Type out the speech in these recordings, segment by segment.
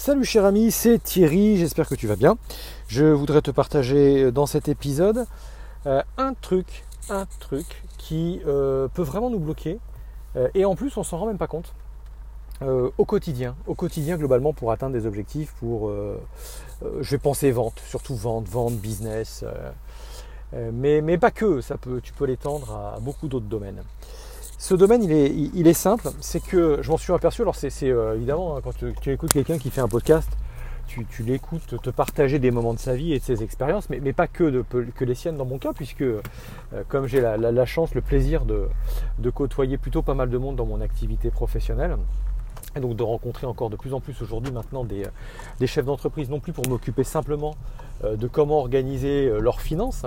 Salut cher ami, c'est Thierry, j'espère que tu vas bien. Je voudrais te partager dans cet épisode euh, un truc, un truc qui euh, peut vraiment nous bloquer euh, et en plus on s'en rend même pas compte au quotidien, au quotidien globalement pour atteindre des objectifs, pour, je vais penser vente, surtout vente, vente, business, mais, mais, pas que, ça peut, tu peux l'étendre à beaucoup d'autres domaines. Ce domaine, il est, simple, c'est que je m'en suis aperçu, alors c'est euh, évidemment, hein, quand tu, écoutes quelqu'un qui fait un podcast, tu, l'écoutes te partager des moments de sa vie et de ses expériences, mais, pas que, les siennes dans mon cas, puisque euh, comme j'ai la, chance, le plaisir de côtoyer plutôt pas mal de monde dans mon activité professionnelle, et donc de rencontrer encore de plus en plus aujourd'hui maintenant des, des chefs d'entreprise, non plus pour m'occuper simplement euh, de comment organiser euh, leurs finances,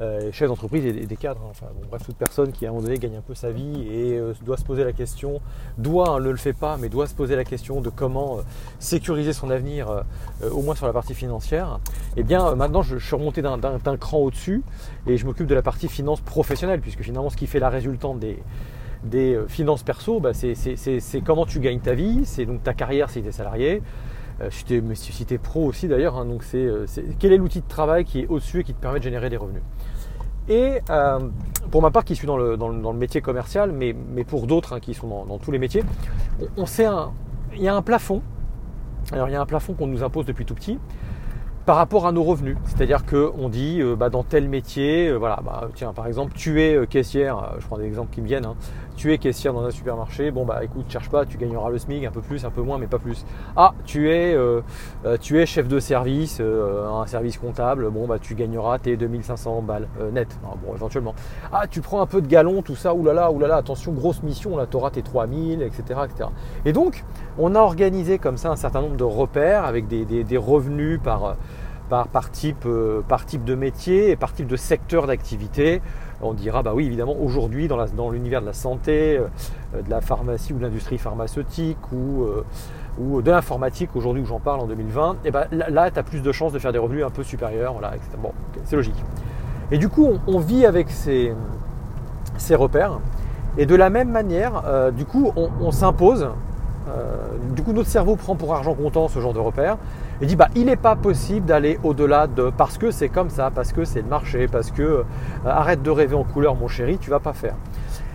euh, chefs d'entreprise et des cadres, hein. enfin bref, toute personne qui à un moment donné gagne un peu sa vie et doit se poser la question, doit, hein, ne le fait pas, mais doit se poser la question de comment sécuriser son avenir, au moins sur la partie financière, et eh bien maintenant je, suis remonté d'un cran au-dessus et je m'occupe de la partie finance professionnelle, puisque finalement ce qui fait la résultante des, des finances perso, bah, c'est comment tu gagnes ta vie, c'est donc ta carrière si tu es salarié, euh, si tu es, pro aussi d'ailleurs, hein, donc euh, c'est quel est l'outil de travail qui est au-dessus et qui te permet de générer des revenus? Et euh, pour ma part qui suis dans le, métier commercial, mais, pour d'autres hein, qui sont dans, tous les métiers, on, sait il y a un plafond. Alors il y a un plafond qu'on nous impose depuis tout petit par rapport à nos revenus. C'est-à-dire qu'on dit euh, bah, dans tel métier, euh, voilà, bah, tiens, par exemple, tu es euh, caissière, je prends des exemples qui me viennent, hein. Tu es caissière dans un supermarché, bon bah écoute, cherche pas, tu gagneras le SMIC un peu plus, un peu moins, mais pas plus. Ah, tu es, tu es chef de service, un service comptable, bon bah tu gagneras tes 2500 balles net, bon éventuellement. Ah, tu prends un peu de galon, tout ça, oulala, oulala, attention, grosse mission, là tu auras tes 3000, etc., etc. Et donc, on a organisé comme ça un certain nombre de repères avec des revenus euh, par type de métier et par type de secteur d'activité. On dira, bah oui, évidemment, aujourd'hui, dans, l'univers de la santé, euh, de la pharmacie ou de l'industrie pharmaceutique ou, euh, de l'informatique, aujourd'hui où j'en parle en 2020, et ben, là, tu as plus de chances de faire des revenus un peu supérieurs. Voilà, Bon, c'est logique. Et du coup, on, vit avec ces, repères. Et de la même manière, du coup, on s'impose. Du coup, notre cerveau prend pour argent comptant ce genre de repères il dit bah il n'est pas possible d'aller au-delà de parce que c'est comme ça, parce que c'est le marché, parce que euh, arrête de rêver en couleur mon chéri, tu vas pas faire.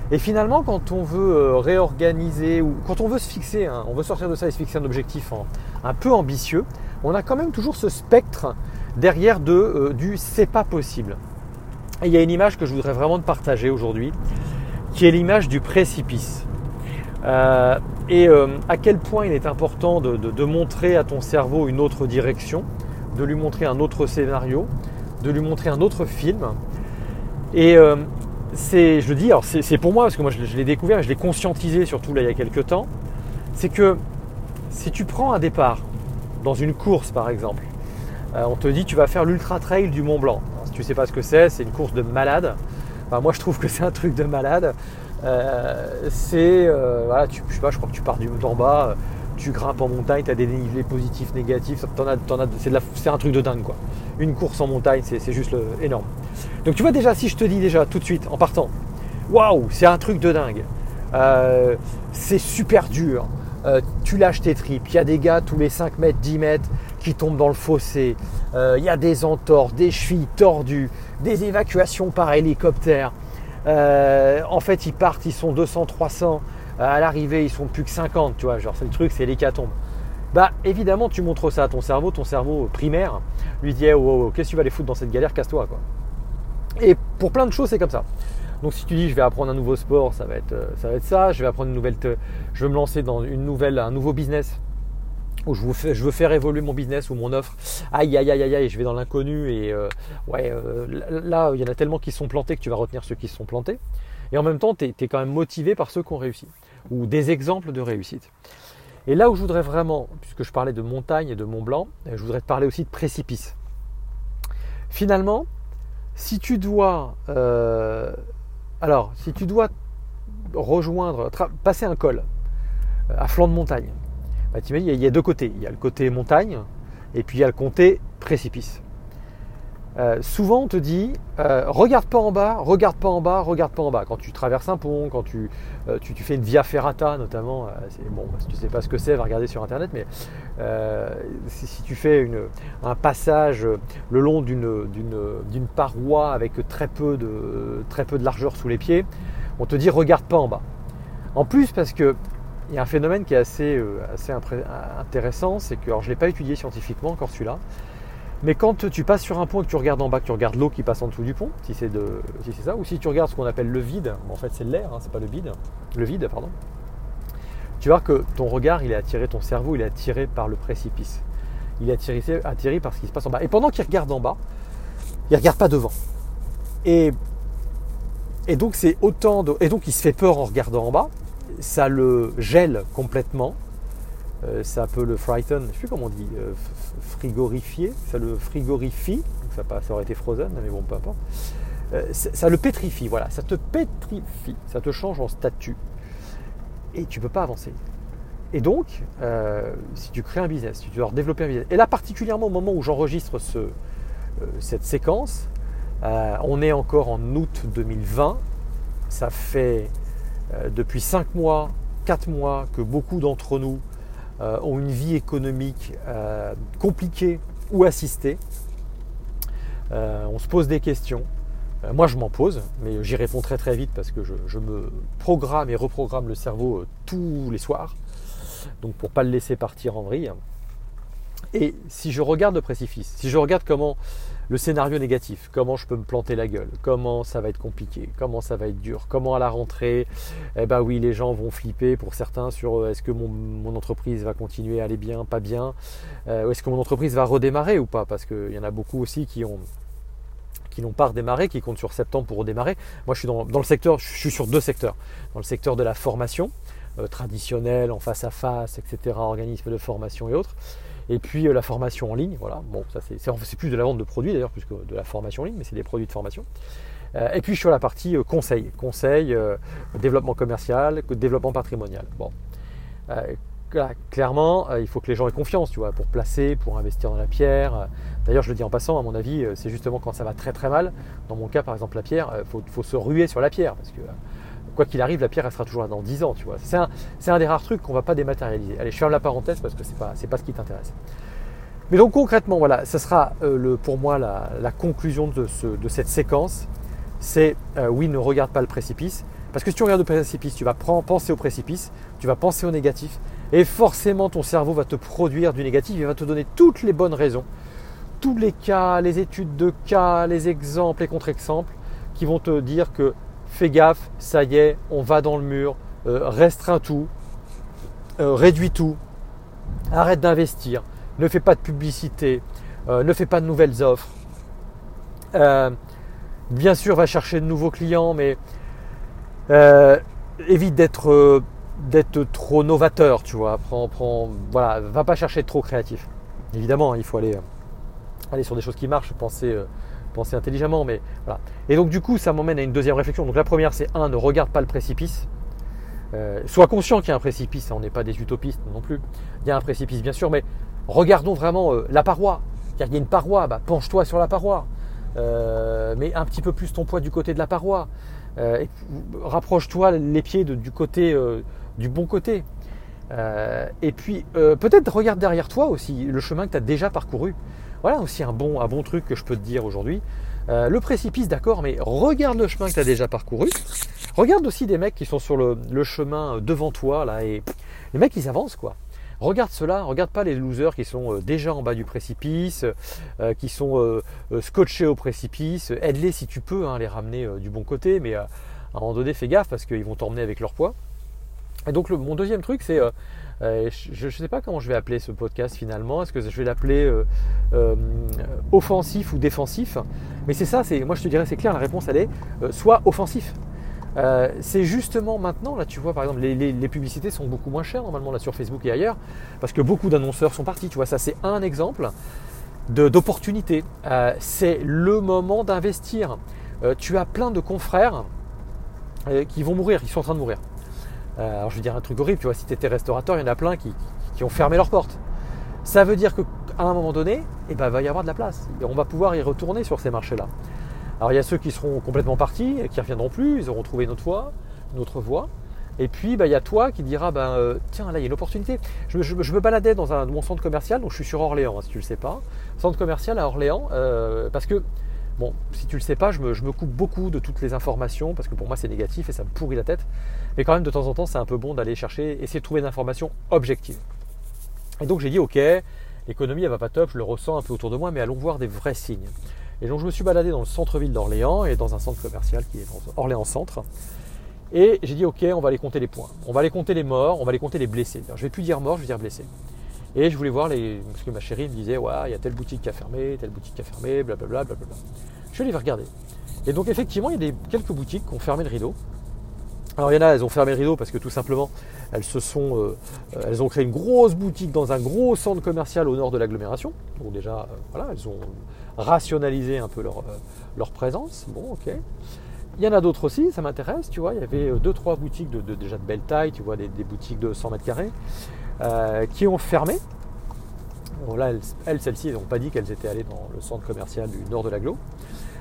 Et finalement, quand on veut euh, réorganiser ou quand on veut se fixer, on veut sortir de ça et se fixer un objectif un peu ambitieux, on a quand même toujours ce spectre derrière de, euh, du c'est pas possible. Et il y a une image que je voudrais vraiment te partager aujourd'hui, qui est l'image du précipice. Euh, et euh, à quel point il est important de, montrer à ton cerveau une autre direction, de lui montrer un autre scénario, de lui montrer un autre film. Et euh, c'est, je le dis, alors c'est pour moi, parce que moi je, l'ai découvert et je l'ai conscientisé surtout là il y a quelques temps, c'est que si tu prends un départ dans une course par exemple, on te dit tu vas faire l'ultra trail du Mont Blanc. si tu ne sais pas ce que c'est, c'est une course de malade. moi je trouve que c'est un truc de malade. Euh, c'est, euh, voilà, je pas, je crois que tu pars d'en bas, tu grimpes en montagne, tu as des dénivelés positifs, négatifs, c'est, un truc de dingue quoi. Une course en montagne, c'est, juste énorme. Donc tu vois déjà, si je te dis déjà tout de suite en partant, waouh, c'est un truc de dingue, euh, c'est super dur, tu lâches tes tripes, il y a des gars tous les 5 mètres, 10 mètres qui tombent dans le fossé, il y a des entorses, des chevilles tordues, des évacuations par hélicoptère, euh, en fait, ils partent, ils sont 200, 300. Euh, à l'arrivée, ils sont plus que 50, tu vois. Genre, c'est le truc, c'est l'hécatombe. Bah, évidemment, tu montres ça à ton cerveau, ton cerveau primaire lui dit, oh, oh, qu'est-ce que tu vas aller foutre dans cette galère, casse-toi, quoi. Et pour plein de choses, c'est comme ça. Donc, si tu dis, je vais apprendre un nouveau sport, ça va être euh, ça. Va être ça. Je vais apprendre une nouvelle, je vais me lancer dans une nouvelle, un nouveau business où je, veux faire évoluer mon business ou mon offre, aïe aïe aïe aïe, aïe je vais dans l'inconnu et euh, ouais, euh, là il y en a tellement qui sont plantés que tu vas retenir ceux qui se sont plantés. Et en même temps, tu es, quand même motivé par ceux qui ont réussi ou des exemples de réussite. Et là où je voudrais vraiment, puisque je parlais de montagne et de Mont Blanc, je voudrais te parler aussi de précipice. Finalement, si tu dois, euh, alors si tu dois rejoindre, passer un col à flanc de montagne, bah, il y, a deux côtés. Il y a le côté montagne et puis il y a le côté précipice. euh, souvent on te dit euh, regarde pas en bas, regarde pas en bas, regarde pas en bas. Quand tu traverses un pont, quand tu, euh, tu, fais une via ferrata notamment, bon, si tu sais pas ce que c'est, va regarder sur internet, mais si, tu fais un passage le long d'une paroi avec très peu, de, très peu de largeur sous les pieds, on te dit regarde pas en bas. En plus parce que il y a un phénomène qui est assez, assez intéressant, c'est que, alors je ne l'ai pas étudié scientifiquement encore celui-là, mais quand tu passes sur un pont et que tu regardes en bas, que tu regardes l'eau qui passe en dessous du pont, si c'est ça, ou si tu regardes ce qu'on appelle le vide, en fait c'est l'air, hein, c'est pas le vide, le vide, pardon, tu vois que ton regard, il est attiré, ton cerveau, il est attiré par le précipice. Il est attiré, par ce qui se passe en bas. Et pendant qu'il regarde en bas, il regarde pas devant. Et, donc c'est autant et donc il se fait peur en regardant en bas. Ça le gèle complètement. Euh, ça peut le frighten, je ne sais plus comment on dit, euh, frigorifier, ça le frigorifie, ça, aurait été frozen, mais bon, peu importe. Euh, ça le pétrifie, voilà, ça te pétrifie, ça te change en statut. Et tu ne peux pas avancer. Et donc, si tu crées un business, si tu dois développer un business, et là particulièrement au moment où j'enregistre ce, cette séquence, on est encore en août 2020, ça fait depuis 5 mois, 4 mois que beaucoup d'entre nous euh, ont une vie économique euh, compliquée ou assistée. Euh, on se pose des questions. moi, je m'en pose, mais j'y réponds très très vite parce que je, me programme et reprogramme le cerveau tous les soirs. Donc, pour ne pas le laisser partir en vrille. Et si je regarde le précipice, si je regarde comment le scénario négatif, comment je peux me planter la gueule, comment ça va être compliqué, comment ça va être dur, comment à la rentrée, eh ben oui, les gens vont flipper pour certains sur euh, est-ce que mon, entreprise va continuer à aller bien, pas bien, euh, est-ce que mon entreprise va redémarrer ou pas, parce qu'il y en a beaucoup aussi qui ont qui n'ont pas redémarré, qui comptent sur septembre pour redémarrer. Moi, je suis dans, le secteur, je suis sur deux secteurs. Dans le secteur de la formation euh, traditionnelle, en face à face, etc., organismes de formation et autres. Et puis euh, la formation en ligne, voilà. Bon, ça c'est plus de la vente de produits d'ailleurs, plus que de la formation en ligne, mais c'est des produits de formation. Euh, et puis sur la partie euh, conseil, conseil, développement commercial, développement patrimonial. Bon, clairement, il faut que les gens aient confiance, tu vois, pour placer, pour investir dans la pierre. D'ailleurs, je le dis en passant, à mon avis, c'est justement quand ça va très très mal. Dans mon cas, par exemple, la pierre, il faut, faut, se ruer sur la pierre parce que quoi qu'il arrive, la pierre, elle sera toujours là dans 10 ans, tu vois. C'est un, des rares trucs qu'on ne va pas dématérialiser. Allez, je ferme la parenthèse parce que ce n'est pas, pas ce qui t'intéresse. Mais donc concrètement, voilà, ce sera euh, pour moi la, conclusion de, cette séquence. C'est euh, oui, ne regarde pas le précipice. Parce que si tu regardes le précipice, tu vas penser au précipice, tu vas penser au négatif, et forcément ton cerveau va te produire du négatif, il va te donner toutes les bonnes raisons, tous les cas, les études de cas, les exemples, les contre-exemples, qui vont te dire que fais gaffe, ça y est, on va dans le mur, euh, restreins tout, euh, réduis tout, arrête d'investir, ne fais pas de publicité, euh, ne fais pas de nouvelles offres. bien sûr, va chercher de nouveaux clients, mais évite d'être d'être trop novateur, tu vois. Prends, prends, voilà, va pas chercher trop créatif. Évidemment, il faut aller, aller sur des choses qui marchent, penser penser intelligemment, mais voilà. Et donc du coup, ça m'emmène à une deuxième réflexion. Donc la première, c'est un, ne regarde pas le précipice. Euh, sois conscient qu'il y a un précipice, hein, on n'est pas des utopistes non plus. Il y a un précipice, bien sûr, mais regardons vraiment euh, la paroi. il y a une paroi, bah, penche-toi sur la paroi. Euh, mets un petit peu plus ton poids du côté de la paroi. rapproche-toi les pieds du côté du bon côté. et puis peut-être regarde derrière toi aussi le chemin que tu as déjà parcouru. Voilà aussi un bon, un bon truc que je peux te dire aujourd'hui. Euh, le précipice, d'accord, mais regarde le chemin que tu as déjà parcouru. Regarde aussi des mecs qui sont sur le, chemin devant toi, là, et les mecs, ils avancent, quoi. Regarde cela, regarde pas les losers qui sont euh, déjà en bas du précipice, euh, qui sont scotchés au précipice. Aide-les si tu peux, hein, les ramener du bon côté, mais à un moment donné, fais gaffe parce qu'ils vont t'emmener avec leur poids. Et donc, mon deuxième truc, c'est euh, je ne sais pas comment je vais appeler ce podcast finalement. Est-ce que je vais l'appeler euh, euh, offensif ou défensif? Mais c'est ça, moi je te dirais c'est clair, la réponse elle est soit offensif. c'est justement maintenant, là tu vois par exemple, les, publicités sont beaucoup moins chères normalement là sur Facebook et ailleurs, parce que beaucoup d'annonceurs sont partis, tu vois, ça c'est un exemple d'opportunité. c'est le moment d'investir. tu as plein de confrères qui vont mourir, qui sont en train de mourir. Euh, alors je vais dire un truc horrible, tu vois, si tu étais restaurateur, il y en a plein qui, ont fermé leurs portes. Ça veut dire qu'à un moment donné, eh ben, il va y avoir de la place. On va pouvoir y retourner sur ces marchés-là. Alors il y a ceux qui seront complètement partis, qui ne reviendront plus, ils auront trouvé une autre voie, une autre voie. Et puis bah, il y a toi qui dira ben, euh, tiens là il y a une opportunité. Je, me baladais dans un, mon centre commercial, donc je suis sur Orléans hein, si tu ne le sais pas. Centre commercial à Orléans, euh, parce que bon si tu le sais pas, je me, coupe beaucoup de toutes les informations parce que pour moi c'est négatif et ça me pourrit la tête. Mais quand même de temps en temps c'est un peu bon d'aller chercher, essayer de trouver une information objective. Et donc j'ai dit ok, l'économie elle va pas top, je le ressens un peu autour de moi, mais allons voir des vrais signes. Et donc je me suis baladé dans le centre-ville d'Orléans et dans un centre commercial qui est dans Orléans Centre. Et j'ai dit ok, on va aller compter les points, on va aller compter les morts, on va aller compter les blessés. Je vais plus dire morts, je vais dire blessés. Et je voulais voir les. Parce que ma chérie me disait ouais, il y a telle boutique qui a fermé, telle boutique qui a fermé, blablabla. blablabla. Je suis allé regarder. Et donc effectivement, il y a des, quelques boutiques qui ont fermé le rideau. Alors il y en a, elles ont fermé le rideau parce que tout simplement, elles se sont, euh, elles ont créé une grosse boutique dans un gros centre commercial au nord de l'agglomération. Donc déjà, euh, voilà, elles ont rationalisé un peu leur, euh, leur présence. Bon, ok. Il y en a d'autres aussi, ça m'intéresse, tu vois. Il y avait deux, trois boutiques de, déjà de belle taille, tu vois, des, boutiques de 100 mètres carrés, qui ont fermé. Bon, là, elles, celles-ci, elles n'ont pas dit qu'elles étaient allées dans le centre commercial du nord de l'agglo.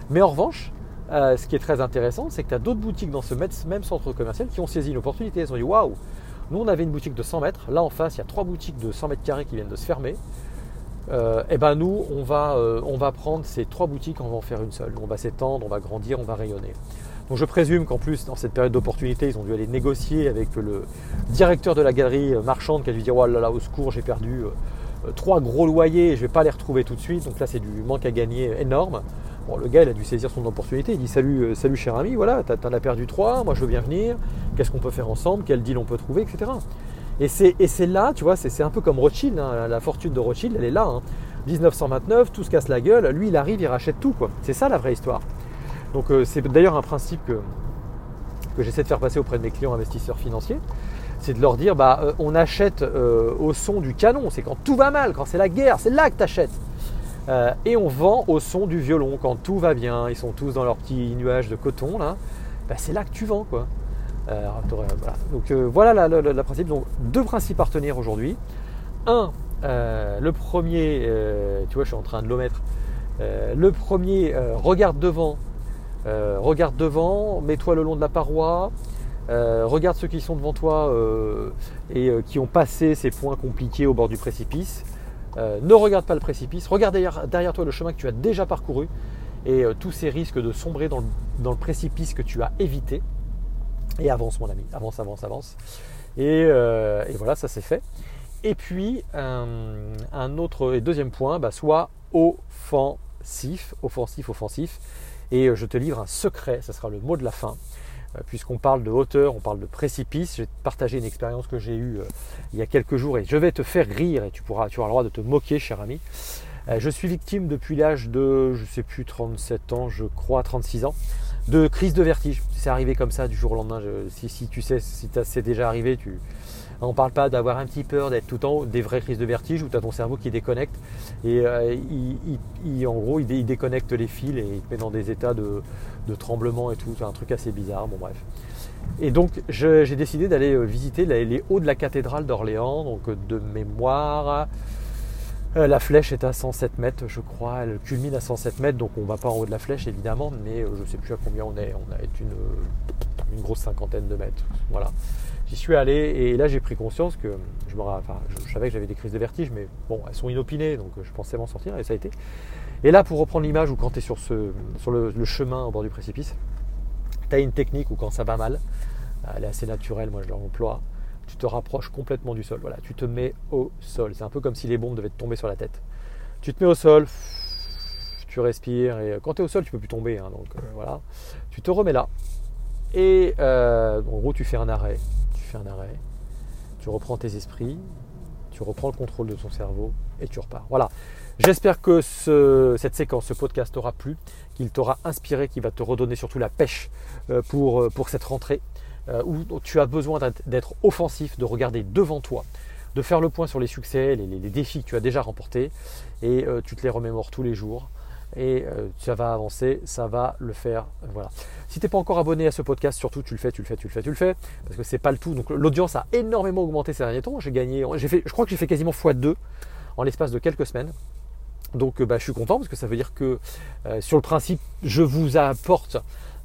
Mais en revanche, euh, ce qui est très intéressant, c'est que tu as d'autres boutiques dans ce même centre commercial qui ont saisi l'opportunité. Ils ont dit waouh, nous on avait une boutique de 100 mètres, là en face il y a trois boutiques de 100 mètres carrés qui viennent de se fermer. Euh, eh ben nous on va, euh, on va prendre ces trois boutiques, on va en faire une seule. On va s'étendre, on va grandir, on va rayonner. Donc je présume qu'en plus dans cette période d'opportunité, ils ont dû aller négocier avec le directeur de la galerie marchande qui a dû dire oh là là au secours j'ai perdu trois gros loyers, je ne vais pas les retrouver tout de suite. Donc là c'est du manque à gagner énorme le gars, il a dû saisir son opportunité. Il dit Salut, euh, salut cher ami, voilà, t'en as perdu trois, moi je veux bien venir. Qu'est-ce qu'on peut faire ensemble? Quel deal on peut trouver, etc. Et c'est là, tu vois, c'est un peu comme Rothschild. Hein. la fortune de Rothschild, elle est là. 1929, hein. tout se casse la gueule. Lui, il arrive, il rachète tout. C'est ça la vraie histoire. Donc, euh, c'est d'ailleurs un principe que, j'essaie de faire passer auprès de mes clients investisseurs financiers. C'est de leur dire bah, euh, on achète au son du canon. C'est quand tout va mal, quand c'est la guerre, c'est là que tu achètes. Euh, et on vend au son du violon quand tout va bien. Ils sont tous dans leur petit nuage de coton là. Bah, c'est là que tu vends quoi. Euh, Donc euh, voilà la, principe. Donc deux principes à retenir aujourd'hui. Un, le premier, tu vois, je suis en train de l'omettre. le premier, regarde devant. regarde devant, mets-toi le long de la paroi. regarde ceux qui sont devant toi et qui ont passé ces points compliqués au bord du précipice. Euh, ne regarde pas le précipice, regarde derrière, toi le chemin que tu as déjà parcouru et euh, tous ces risques de sombrer dans le, précipice que tu as évité. Et avance mon ami, avance, avance, avance. Et, euh, voilà, ça c'est fait. Et puis, un autre et deuxième point, bah, soit offensif, offensif, offensif. Et je te livre un secret, ça sera le mot de la fin. Euh, puisqu'on parle de hauteur, on parle de précipice, je vais partager une expérience que j'ai eue euh, il y a quelques jours et je vais te faire rire et tu, pourras, tu auras le droit de te moquer, cher ami. Euh, je suis victime depuis l'âge de, je sais plus, 37 ans, je crois, 36 ans, de crise de vertige. C'est arrivé comme ça du jour au lendemain. si, tu sais, si c'est déjà arrivé, tu, on ne parle pas d'avoir un petit peur, d'être tout en haut, des vraies crises de vertige où tu as ton cerveau qui déconnecte et il, en gros il, déconnecte les fils et il te met dans des états de, tremblement et tout. Un truc assez bizarre. Bon, bref. Et donc, j'ai décidé d'aller euh, visiter les, hauts de la cathédrale d'Orléans, donc euh, de mémoire. Euh, la flèche est à 107 mètres, je crois. Elle culmine à 107 mètres, donc on va pas en haut de la flèche évidemment, mais je ne sais plus à combien on est. On a une, une grosse cinquantaine de mètres. Voilà. J'y suis allé et là j'ai pris conscience que je, me, enfin, je savais que j'avais des crises de vertige, mais bon, elles sont inopinées, donc je pensais m'en sortir et ça a été. Et là, pour reprendre l'image où quand tu es sur, ce, sur le, chemin au bord du précipice, tu as une technique où quand ça va mal, elle est assez naturelle, moi je l'emploie, tu te rapproches complètement du sol. Voilà, tu te mets au sol. C'est un peu comme si les bombes devaient te tomber sur la tête. Tu te mets au sol, tu respires, et quand tu es au sol, tu peux plus tomber. Hein, donc euh, voilà, tu te remets là. Et euh, en gros, tu fais un arrêt. Tu fais un arrêt. Tu reprends tes esprits, tu reprends le contrôle de ton cerveau et tu repars. Voilà. J'espère que cette séquence, ce podcast t'aura plu, qu'il t'aura inspiré, qu'il va te redonner surtout la pêche euh, pour, cette rentrée où tu as besoin d'être offensif, de regarder devant toi, de faire le point sur les succès, les, défis que tu as déjà remportés et tu te les remémores tous les jours et ça va avancer, ça va le faire. Voilà. Si tu n'es pas encore abonné à ce podcast, surtout tu le fais, tu le fais, tu le fais, tu le fais, parce que c'est pas le tout. Donc l'audience a énormément augmenté ces derniers temps. J'ai gagné, fait, je crois que j'ai fait quasiment x2 en l'espace de quelques semaines. Donc bah, je suis content parce que ça veut dire que sur le principe, je vous apporte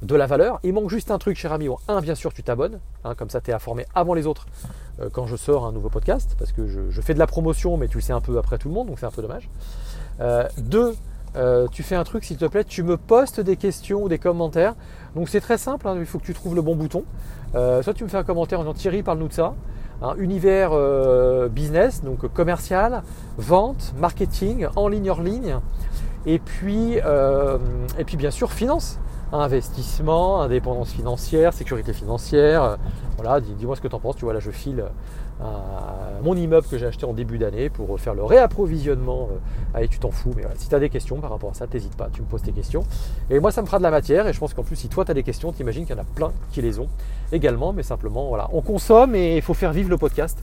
de la valeur. Il manque juste un truc, cher ami. un, bien sûr, tu t'abonnes, hein, comme ça tu es informé avant les autres euh, quand je sors un nouveau podcast, parce que je, fais de la promotion, mais tu le sais un peu après tout le monde, donc c'est un peu dommage. Euh, deux, euh, tu fais un truc, s'il te plaît, tu me postes des questions ou des commentaires. Donc c'est très simple, hein, il faut que tu trouves le bon bouton. soit tu me fais un commentaire en disant Thierry, parle-nous de ça. Hein, univers business, donc commercial, vente, marketing, en ligne, hors ligne. Et puis, et puis bien sûr, finance investissement, indépendance financière, sécurité financière. Euh, voilà, dis-moi ce que tu en penses. Tu vois, là, je file euh, mon immeuble que j'ai acheté en début d'année pour faire le réapprovisionnement. Euh, allez, tu t'en fous, mais si tu des questions par rapport à ça, n'hésite pas, tu me poses tes questions. Et moi, ça me fera de la matière. Et je pense qu'en plus, si toi, tu as des questions, t'imagines qu'il y en a plein qui les ont également. Mais simplement, voilà, on consomme et il faut faire vivre le podcast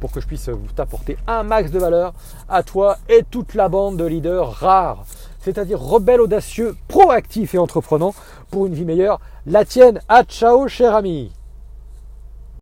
pour que je puisse t'apporter un max de valeur à toi et toute la bande de leaders rares c'est-à-dire rebelle, audacieux, proactif et entreprenant pour une vie meilleure. La tienne. À ciao, cher ami.